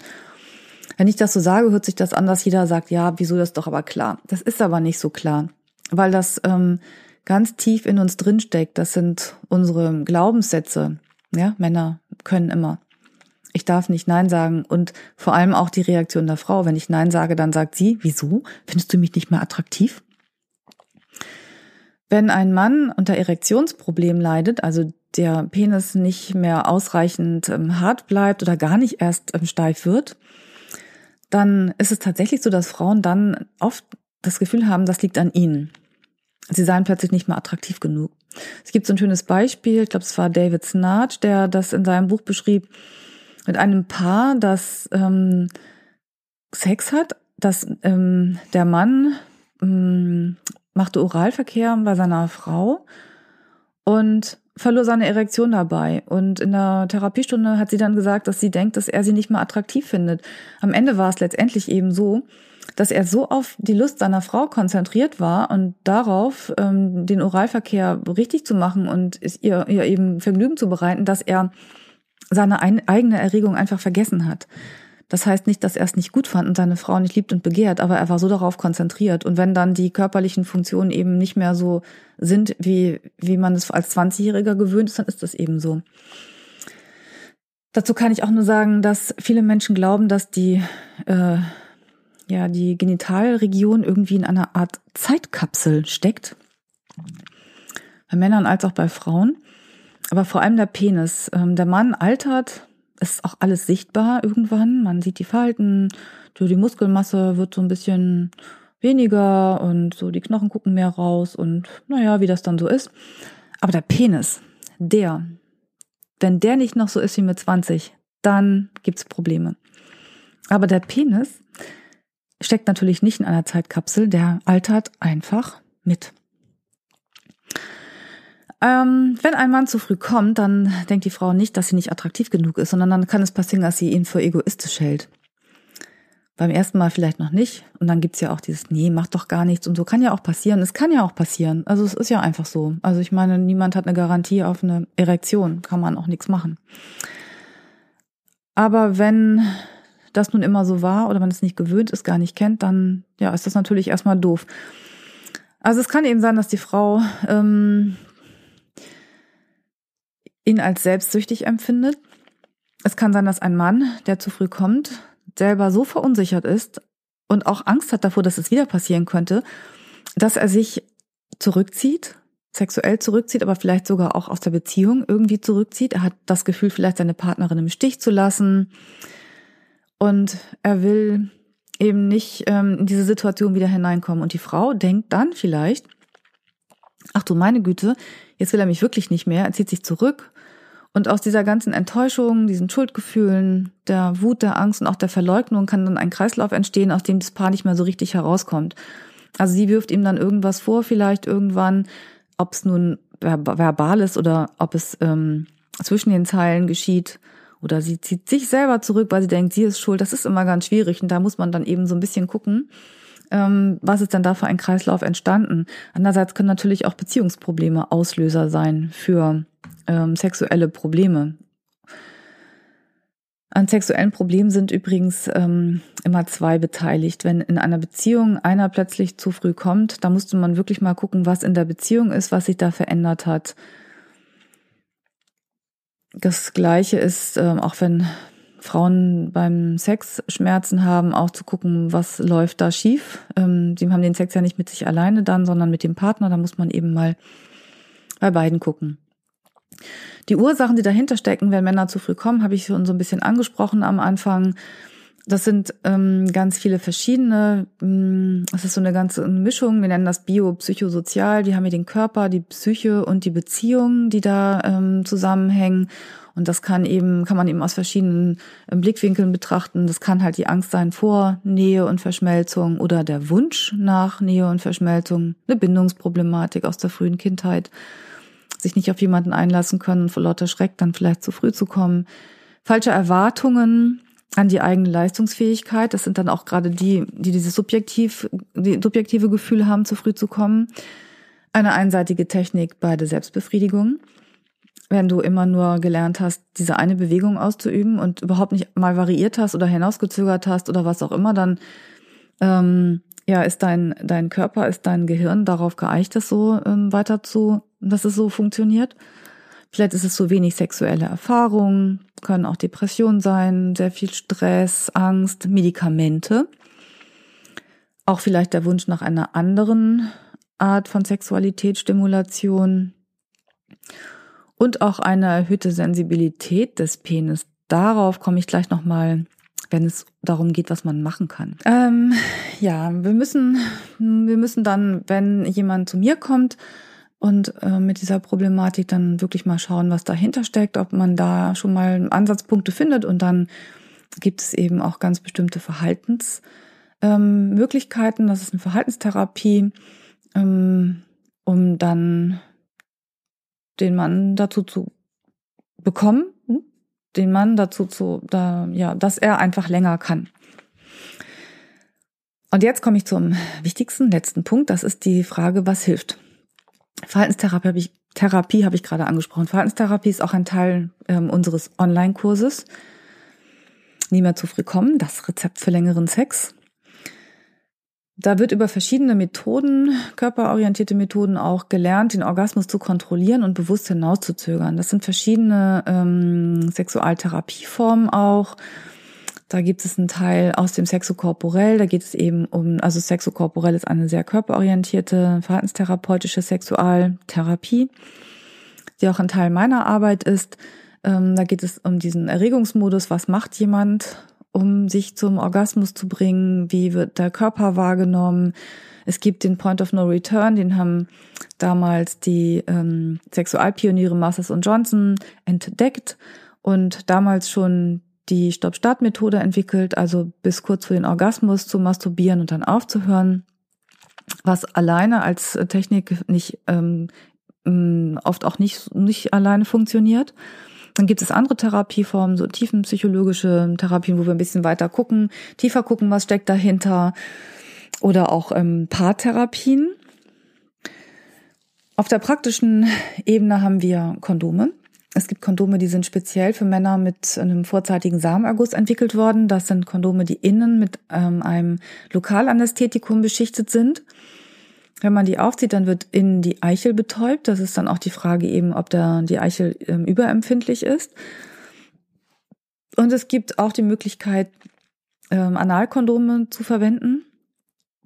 Wenn ich das so sage, hört sich das an, dass jeder sagt, ja, wieso das doch aber klar. Das ist aber nicht so klar, weil das ähm, ganz tief in uns drinsteckt. Das sind unsere Glaubenssätze. Ja, Männer können immer. Ich darf nicht Nein sagen und vor allem auch die Reaktion der Frau. Wenn ich Nein sage, dann sagt sie, wieso? Findest du mich nicht mehr attraktiv? Wenn ein Mann unter Erektionsproblem leidet, also der Penis nicht mehr ausreichend ähm, hart bleibt oder gar nicht erst ähm, steif wird, dann ist es tatsächlich so, dass Frauen dann oft das Gefühl haben, das liegt an ihnen. Sie seien plötzlich nicht mehr attraktiv genug. Es gibt so ein schönes Beispiel, ich glaube, es war David Snarch, der das in seinem Buch beschrieb, mit einem Paar, das ähm, Sex hat, dass ähm, der Mann ähm, machte Oralverkehr bei seiner Frau und verlor seine Erektion dabei. Und in der Therapiestunde hat sie dann gesagt, dass sie denkt, dass er sie nicht mehr attraktiv findet. Am Ende war es letztendlich eben so, dass er so auf die Lust seiner Frau konzentriert war und darauf, ähm, den Oralverkehr richtig zu machen und ihr, ihr eben Vergnügen zu bereiten, dass er seine ein, eigene Erregung einfach vergessen hat. Das heißt nicht, dass er es nicht gut fand und seine Frau nicht liebt und begehrt, aber er war so darauf konzentriert. Und wenn dann die körperlichen Funktionen eben nicht mehr so sind, wie, wie man es als 20-Jähriger gewöhnt ist, dann ist das eben so. Dazu kann ich auch nur sagen, dass viele Menschen glauben, dass die, äh, ja, die Genitalregion irgendwie in einer Art Zeitkapsel steckt. Bei Männern als auch bei Frauen. Aber vor allem der Penis. Ähm, der Mann altert, ist auch alles sichtbar irgendwann. Man sieht die Falten, die Muskelmasse wird so ein bisschen weniger und so die Knochen gucken mehr raus und naja, wie das dann so ist. Aber der Penis, der, wenn der nicht noch so ist wie mit 20, dann gibt's Probleme. Aber der Penis steckt natürlich nicht in einer Zeitkapsel, der altert einfach mit. Ähm, wenn ein Mann zu früh kommt, dann denkt die Frau nicht, dass sie nicht attraktiv genug ist, sondern dann kann es passieren, dass sie ihn für egoistisch hält. Beim ersten Mal vielleicht noch nicht. Und dann gibt's ja auch dieses, nee, mach doch gar nichts. Und so kann ja auch passieren. Es kann ja auch passieren. Also es ist ja einfach so. Also ich meine, niemand hat eine Garantie auf eine Erektion. Kann man auch nichts machen. Aber wenn das nun immer so war oder man es nicht gewöhnt ist, gar nicht kennt, dann ja, ist das natürlich erstmal doof. Also es kann eben sein, dass die Frau ähm, ihn als selbstsüchtig empfindet. Es kann sein, dass ein Mann, der zu früh kommt, selber so verunsichert ist und auch Angst hat davor, dass es wieder passieren könnte, dass er sich zurückzieht, sexuell zurückzieht, aber vielleicht sogar auch aus der Beziehung irgendwie zurückzieht. Er hat das Gefühl, vielleicht seine Partnerin im Stich zu lassen und er will eben nicht ähm, in diese Situation wieder hineinkommen. Und die Frau denkt dann vielleicht, ach du meine Güte, jetzt will er mich wirklich nicht mehr, er zieht sich zurück und aus dieser ganzen Enttäuschung, diesen Schuldgefühlen, der Wut, der Angst und auch der Verleugnung kann dann ein Kreislauf entstehen, aus dem das Paar nicht mehr so richtig herauskommt. Also sie wirft ihm dann irgendwas vor, vielleicht irgendwann, ob es nun verbal ist oder ob es ähm, zwischen den Zeilen geschieht. Oder sie zieht sich selber zurück, weil sie denkt, sie ist schuld. Das ist immer ganz schwierig. Und da muss man dann eben so ein bisschen gucken, ähm, was ist denn da für ein Kreislauf entstanden. Andererseits können natürlich auch Beziehungsprobleme Auslöser sein für ähm, sexuelle Probleme. An sexuellen Problemen sind übrigens ähm, immer zwei beteiligt. Wenn in einer Beziehung einer plötzlich zu früh kommt, da musste man wirklich mal gucken, was in der Beziehung ist, was sich da verändert hat. Das Gleiche ist, ähm, auch wenn Frauen beim Sex Schmerzen haben, auch zu gucken, was läuft da schief. Ähm, sie haben den Sex ja nicht mit sich alleine dann, sondern mit dem Partner. Da muss man eben mal bei beiden gucken. Die Ursachen, die dahinter stecken, wenn Männer zu früh kommen, habe ich schon so ein bisschen angesprochen am Anfang. Das sind ähm, ganz viele verschiedene. Ähm, das ist so eine ganze Mischung. Wir nennen das biopsychosozial. Die haben hier den Körper, die Psyche und die Beziehungen, die da ähm, zusammenhängen. Und das kann eben, kann man eben aus verschiedenen ähm, Blickwinkeln betrachten. Das kann halt die Angst sein vor Nähe und Verschmelzung oder der Wunsch nach Nähe und Verschmelzung, eine Bindungsproblematik aus der frühen Kindheit sich nicht auf jemanden einlassen können, vor lauter Schreck dann vielleicht zu früh zu kommen, falsche Erwartungen an die eigene Leistungsfähigkeit, das sind dann auch gerade die, die dieses subjektiv, die subjektive Gefühl haben, zu früh zu kommen, eine einseitige Technik bei der Selbstbefriedigung. Wenn du immer nur gelernt hast, diese eine Bewegung auszuüben und überhaupt nicht mal variiert hast oder hinausgezögert hast oder was auch immer, dann ähm, ja ist dein dein Körper, ist dein Gehirn darauf geeicht, das so ähm, weiter zu, dass es so funktioniert. Vielleicht ist es so wenig sexuelle Erfahrung, können auch Depressionen sein, sehr viel Stress, Angst, Medikamente. Auch vielleicht der Wunsch nach einer anderen Art von Sexualitätsstimulation und auch eine erhöhte Sensibilität des Penis. Darauf komme ich gleich nochmal, wenn es darum geht, was man machen kann. Ähm, ja, wir müssen, wir müssen dann, wenn jemand zu mir kommt und äh, mit dieser Problematik, dann wirklich mal schauen, was dahinter steckt, ob man da schon mal Ansatzpunkte findet und dann gibt es eben auch ganz bestimmte Verhaltensmöglichkeiten. Ähm, das ist eine Verhaltenstherapie, ähm, um dann den Mann dazu zu bekommen, hm? den Mann dazu zu, da, ja, dass er einfach länger kann. Und jetzt komme ich zum wichtigsten, letzten Punkt. Das ist die Frage, was hilft. Verhaltenstherapie habe ich, Therapie habe ich gerade angesprochen. Verhaltenstherapie ist auch ein Teil ähm, unseres Online-Kurses. Nie mehr zu früh kommen, das Rezept für längeren Sex. Da wird über verschiedene Methoden, körperorientierte Methoden auch gelernt, den Orgasmus zu kontrollieren und bewusst hinauszuzögern. Das sind verschiedene ähm, Sexualtherapieformen auch. Da gibt es einen Teil aus dem Sexokorporell, da geht es eben um, also Sexokorporell ist eine sehr körperorientierte, verhaltenstherapeutische Sexualtherapie, die auch ein Teil meiner Arbeit ist. Ähm, da geht es um diesen Erregungsmodus, was macht jemand, um sich zum Orgasmus zu bringen? Wie wird der Körper wahrgenommen? Es gibt den Point of No Return, den haben damals die ähm, Sexualpioniere Masters und Johnson entdeckt und damals schon die Stopp-Start-Methode entwickelt, also bis kurz vor den Orgasmus zu masturbieren und dann aufzuhören, was alleine als Technik nicht ähm, oft auch nicht nicht alleine funktioniert. Dann gibt es andere Therapieformen, so tiefenpsychologische Therapien, wo wir ein bisschen weiter gucken, tiefer gucken, was steckt dahinter. Oder auch ähm, Paartherapien. Auf der praktischen Ebene haben wir Kondome. Es gibt Kondome, die sind speziell für Männer mit einem vorzeitigen Samenerguss entwickelt worden. Das sind Kondome, die innen mit ähm, einem Lokalanästhetikum beschichtet sind. Wenn man die aufzieht, dann wird innen die Eichel betäubt. Das ist dann auch die Frage eben, ob da die Eichel ähm, überempfindlich ist. Und es gibt auch die Möglichkeit, ähm, Analkondome zu verwenden.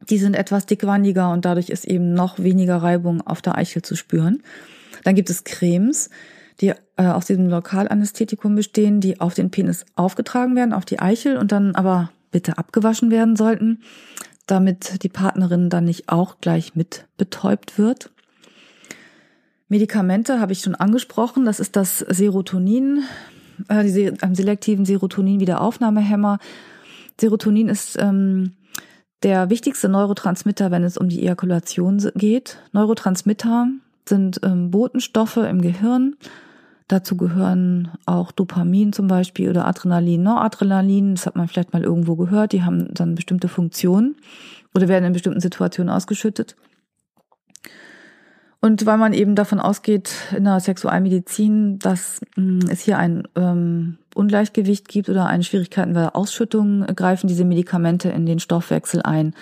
Die sind etwas dickwandiger und dadurch ist eben noch weniger Reibung auf der Eichel zu spüren. Dann gibt es Cremes, die äh, aus diesem Lokalanästhetikum bestehen, die auf den Penis aufgetragen werden, auf die Eichel und dann aber bitte abgewaschen werden sollten damit die Partnerin dann nicht auch gleich mit betäubt wird. Medikamente habe ich schon angesprochen. Das ist das Serotonin, äh, die ähm, selektiven Serotonin-Wiederaufnahmehämmer. Serotonin ist ähm, der wichtigste Neurotransmitter, wenn es um die Ejakulation geht. Neurotransmitter sind ähm, Botenstoffe im Gehirn Dazu gehören auch Dopamin zum Beispiel oder Adrenalin, Noradrenalin. Das hat man vielleicht mal irgendwo gehört. Die haben dann bestimmte Funktionen oder werden in bestimmten Situationen ausgeschüttet. Und weil man eben davon ausgeht in der Sexualmedizin, dass hm, es hier ein ähm, Ungleichgewicht gibt oder eine Schwierigkeiten bei der Ausschüttung, greifen diese Medikamente in den Stoffwechsel ein.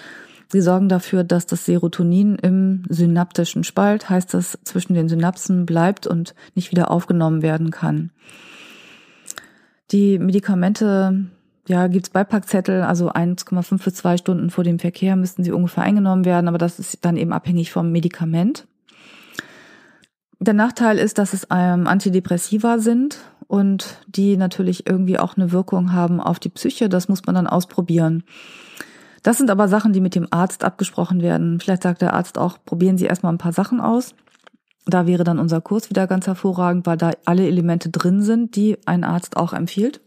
Sie sorgen dafür, dass das Serotonin im synaptischen Spalt, heißt das, zwischen den Synapsen bleibt und nicht wieder aufgenommen werden kann. Die Medikamente, ja, gibt's Beipackzettel, also 1,5 für zwei Stunden vor dem Verkehr müssten sie ungefähr eingenommen werden, aber das ist dann eben abhängig vom Medikament. Der Nachteil ist, dass es ähm, Antidepressiva sind und die natürlich irgendwie auch eine Wirkung haben auf die Psyche. Das muss man dann ausprobieren. Das sind aber Sachen, die mit dem Arzt abgesprochen werden. Vielleicht sagt der Arzt auch, probieren Sie erstmal ein paar Sachen aus. Da wäre dann unser Kurs wieder ganz hervorragend, weil da alle Elemente drin sind, die ein Arzt auch empfiehlt.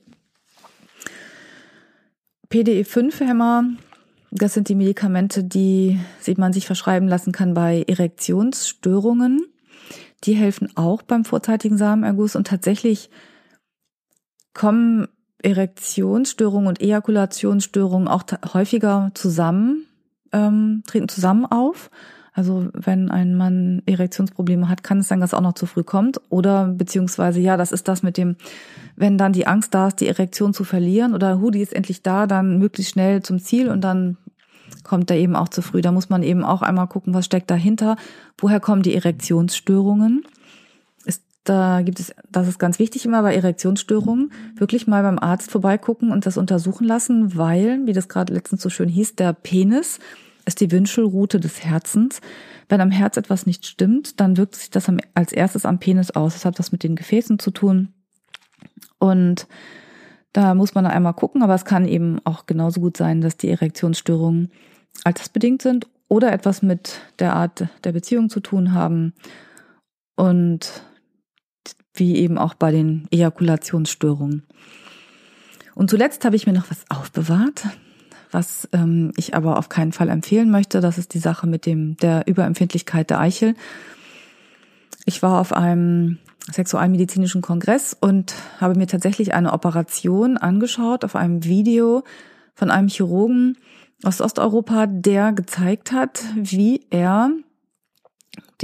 PDE5-Hämmer, das sind die Medikamente, die man sich verschreiben lassen kann bei Erektionsstörungen. die helfen auch beim vorzeitigen Samenerguss und tatsächlich kommen Erektionsstörungen und Ejakulationsstörungen auch häufiger zusammen, ähm, treten zusammen auf. Also wenn ein Mann Erektionsprobleme hat, kann es sein, dass es auch noch zu früh kommt. Oder beziehungsweise, ja, das ist das mit dem, wenn dann die Angst da ist, die Erektion zu verlieren oder Hudi ist endlich da, dann möglichst schnell zum Ziel und dann kommt er eben auch zu früh. Da muss man eben auch einmal gucken, was steckt dahinter. Woher kommen die Erektionsstörungen? Da gibt es, das ist ganz wichtig immer bei Erektionsstörungen, wirklich mal beim Arzt vorbeigucken und das untersuchen lassen, weil, wie das gerade letztens so schön hieß, der Penis ist die Wünschelrute des Herzens. Wenn am Herz etwas nicht stimmt, dann wirkt sich das als erstes am Penis aus. Das hat was mit den Gefäßen zu tun. Und da muss man einmal gucken, aber es kann eben auch genauso gut sein, dass die Erektionsstörungen altersbedingt sind oder etwas mit der Art der Beziehung zu tun haben. Und wie eben auch bei den Ejakulationsstörungen. Und zuletzt habe ich mir noch was aufbewahrt was ähm, ich aber auf keinen Fall empfehlen möchte. Das ist die Sache mit dem der Überempfindlichkeit der Eichel. Ich war auf einem sexualmedizinischen Kongress und habe mir tatsächlich eine Operation angeschaut auf einem Video von einem Chirurgen aus Osteuropa, der gezeigt hat, wie er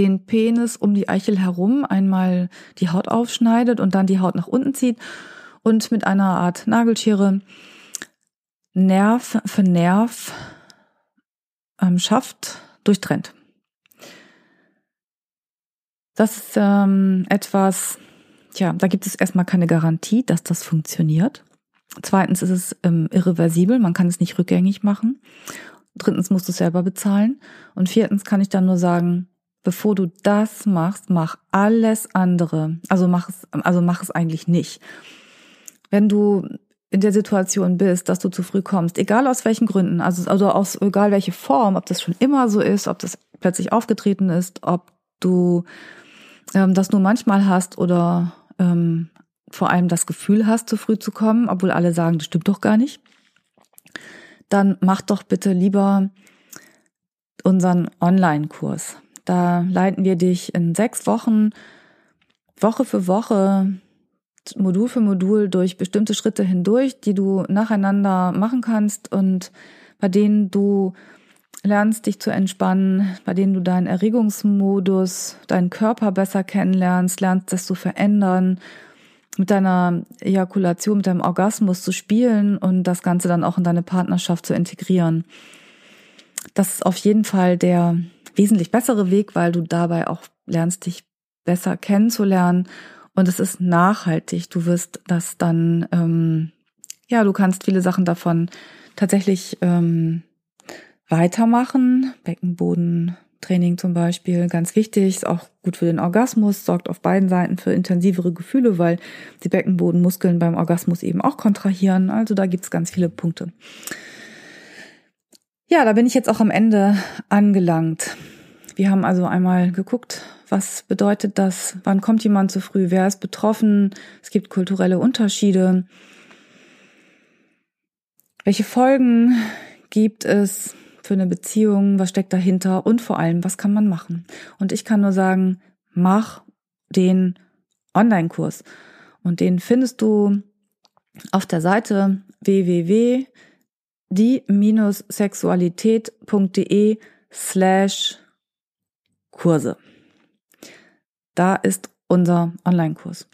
den Penis um die Eichel herum einmal die Haut aufschneidet und dann die Haut nach unten zieht und mit einer Art Nagelschere Nerv für Nerv ähm, schafft, durchtrennt. Das ist ähm, etwas, tja, da gibt es erstmal keine Garantie, dass das funktioniert. Zweitens ist es ähm, irreversibel, man kann es nicht rückgängig machen. Drittens musst du es selber bezahlen. Und viertens kann ich dann nur sagen, bevor du das machst, mach alles andere. Also mach es, also mach es eigentlich nicht. Wenn du in der Situation bist, dass du zu früh kommst, egal aus welchen Gründen, also, also aus egal welche Form, ob das schon immer so ist, ob das plötzlich aufgetreten ist, ob du ähm, das nur manchmal hast oder ähm, vor allem das Gefühl hast, zu früh zu kommen, obwohl alle sagen, das stimmt doch gar nicht, dann mach doch bitte lieber unseren Online-Kurs. Da leiten wir dich in sechs Wochen, Woche für Woche Modul für Modul durch bestimmte Schritte hindurch, die du nacheinander machen kannst und bei denen du lernst, dich zu entspannen, bei denen du deinen Erregungsmodus, deinen Körper besser kennenlernst, lernst, das zu verändern, mit deiner Ejakulation, mit deinem Orgasmus zu spielen und das Ganze dann auch in deine Partnerschaft zu integrieren. Das ist auf jeden Fall der wesentlich bessere Weg, weil du dabei auch lernst, dich besser kennenzulernen und es ist nachhaltig. Du wirst das dann, ähm, ja, du kannst viele Sachen davon tatsächlich ähm, weitermachen. Beckenbodentraining zum Beispiel, ganz wichtig, ist auch gut für den Orgasmus, sorgt auf beiden Seiten für intensivere Gefühle, weil die Beckenbodenmuskeln beim Orgasmus eben auch kontrahieren. Also da gibt's ganz viele Punkte. Ja, da bin ich jetzt auch am Ende angelangt. Wir haben also einmal geguckt, was bedeutet das? Wann kommt jemand zu früh? Wer ist betroffen? Es gibt kulturelle Unterschiede. Welche Folgen gibt es für eine Beziehung? Was steckt dahinter? Und vor allem, was kann man machen? Und ich kann nur sagen, mach den Online-Kurs. Und den findest du auf der Seite www.die-sexualität.de slash Kurse. Da ist unser Online-Kurs.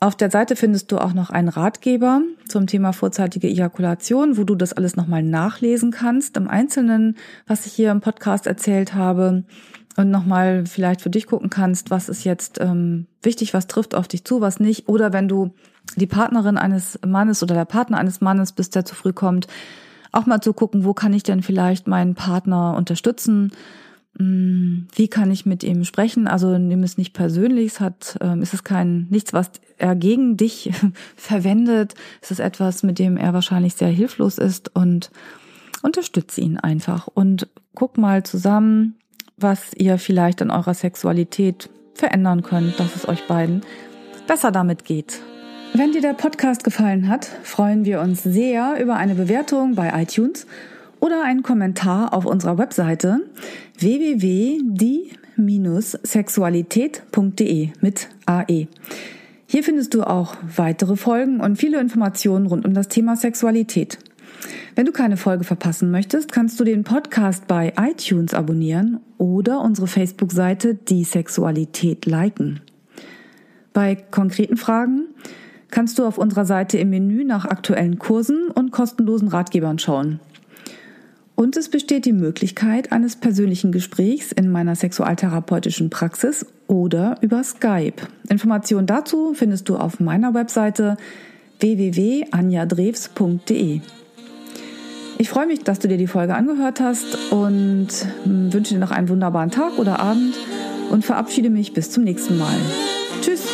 Auf der Seite findest du auch noch einen Ratgeber zum Thema vorzeitige Ejakulation, wo du das alles nochmal nachlesen kannst im Einzelnen, was ich hier im Podcast erzählt habe und nochmal vielleicht für dich gucken kannst, was ist jetzt ähm, wichtig, was trifft auf dich zu, was nicht. Oder wenn du die Partnerin eines Mannes oder der Partner eines Mannes bist, der zu früh kommt, auch mal zu gucken, wo kann ich denn vielleicht meinen Partner unterstützen Mm, wie kann ich mit ihm sprechen? Also nimm es nicht persönlich, es hat, ähm, ist es kein nichts, was er gegen dich verwendet. Es ist etwas, mit dem er wahrscheinlich sehr hilflos ist und unterstütze ihn einfach und guck mal zusammen, was ihr vielleicht an eurer Sexualität verändern könnt, dass es euch beiden besser damit geht. Wenn dir der Podcast gefallen hat, freuen wir uns sehr über eine Bewertung bei iTunes oder einen Kommentar auf unserer Webseite www.die die-sexualität.de mit AE. Hier findest du auch weitere Folgen und viele Informationen rund um das Thema Sexualität. Wenn du keine Folge verpassen möchtest, kannst du den Podcast bei iTunes abonnieren oder unsere Facebook-Seite Die Sexualität liken. Bei konkreten Fragen kannst du auf unserer Seite im Menü nach aktuellen Kursen und kostenlosen Ratgebern schauen. Und es besteht die Möglichkeit eines persönlichen Gesprächs in meiner sexualtherapeutischen Praxis oder über Skype. Informationen dazu findest du auf meiner Webseite www.anjadrews.de. Ich freue mich, dass du dir die Folge angehört hast und wünsche dir noch einen wunderbaren Tag oder Abend und verabschiede mich bis zum nächsten Mal. Tschüss!